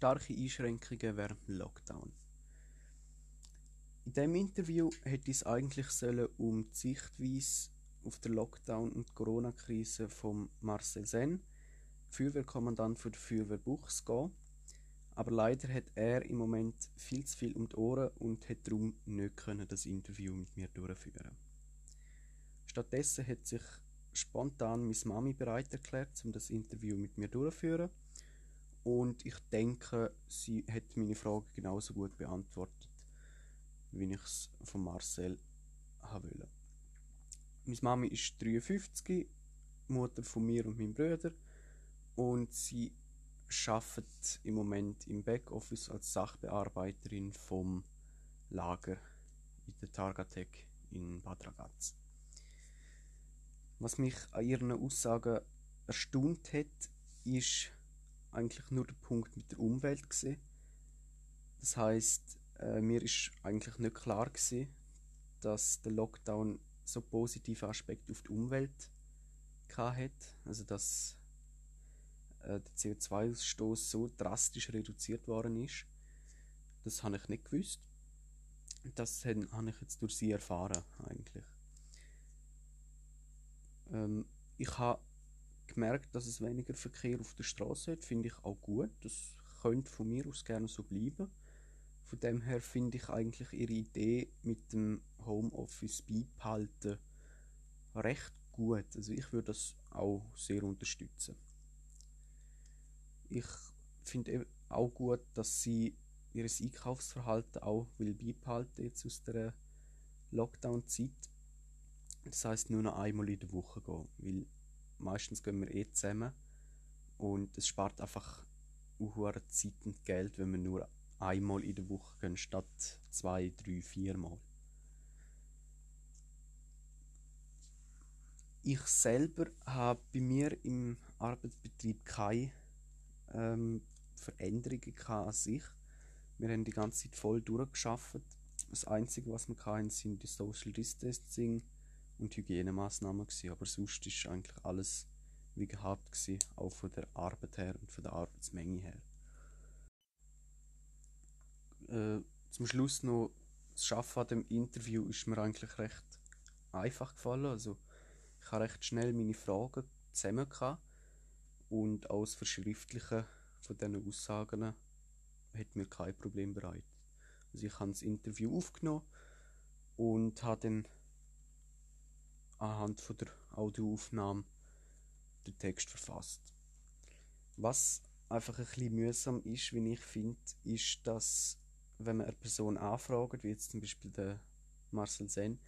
starke Einschränkungen während dem Lockdown. In diesem Interview hätte es eigentlich sollen um die Sichtweise auf den Lockdown und Corona-Krise von Marcel Sen, Feuerwehrkommandant für die Feuerwehr Buchs, gehen. Aber leider hat er im Moment viel zu viel um die Ohren und hat darum nicht können das Interview mit mir durchführen. Stattdessen hat sich spontan meine Mami bereit erklärt, um das Interview mit mir durchzuführen. Und ich denke, sie hat meine Frage genauso gut beantwortet, wie ich es von Marcel haben wollte. Meine Mami ist 53, Mutter von mir und meinem Bruder. Und sie arbeitet im Moment im Backoffice als Sachbearbeiterin vom Lager in der Targatec in Bad Ragaz. Was mich an ihren Aussagen erstaunt hat, ist eigentlich nur der Punkt mit der Umwelt gewesen. Das heißt, äh, mir ist eigentlich nicht klar gewesen, dass der Lockdown so positive Aspekte auf die Umwelt hat, also dass äh, der CO2-Ausstoß so drastisch reduziert worden ist. Das habe ich nicht gewusst. Das habe ich jetzt durch sie erfahren eigentlich. Ähm, ich habe gemerkt, dass es weniger Verkehr auf der Straße hat, finde ich auch gut. Das könnte von mir aus gerne so bleiben. Von dem her finde ich eigentlich ihre Idee mit dem Homeoffice beibehalten recht gut. Also ich würde das auch sehr unterstützen. Ich finde auch gut, dass sie ihr Einkaufsverhalten auch will beibehalten jetzt aus der Lockdown-Zeit. Das heißt nur noch einmal in der Woche gehen, weil meistens gehen wir eh zusammen und es spart einfach hohe Zeit und Geld, wenn wir nur einmal in der Woche gehen, statt zwei, drei, vier Mal. Ich selber habe bei mir im Arbeitsbetrieb keine ähm, Veränderungen an sich. Wir haben die ganze Zeit voll durchgeschafft. Das Einzige, was wir hatten, sind die Social Distancing und Hygienemaßnahmen gewesen. Aber sonst ist eigentlich alles wie gehabt gewesen, auch von der Arbeit her und von der Arbeitsmenge her. Äh, zum Schluss noch das Schaffen an dem Interview ist mir eigentlich recht einfach gefallen. Also ich habe recht schnell meine Fragen zusammen und auch das Verschriftlichen von diesen Aussagen hat mir kein Problem bereitet. Also ich habe das Interview aufgenommen und habe dann anhand von der Audioaufnahme den Text verfasst. Was einfach ein bisschen mühsam ist, wie ich finde, ist, dass wenn man eine Person anfragt, wie jetzt zum Beispiel der Marcel Sen,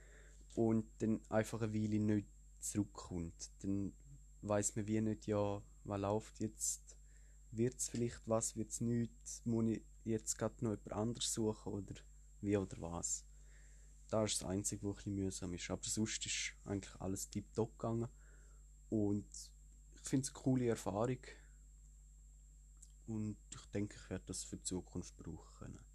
und dann einfach eine Weile nicht zurückkommt, dann weiß man wie nicht, ja, was läuft jetzt, wird es vielleicht was, wird es nichts, muss ich jetzt gerade noch jemand anderes suchen oder wie oder was. Das ist das Einzige, was ein mühsam ist. Aber sonst ist eigentlich alles tiptop gegangen. Und ich finde es eine coole Erfahrung. Und ich denke, ich werde das für die Zukunft brauchen können.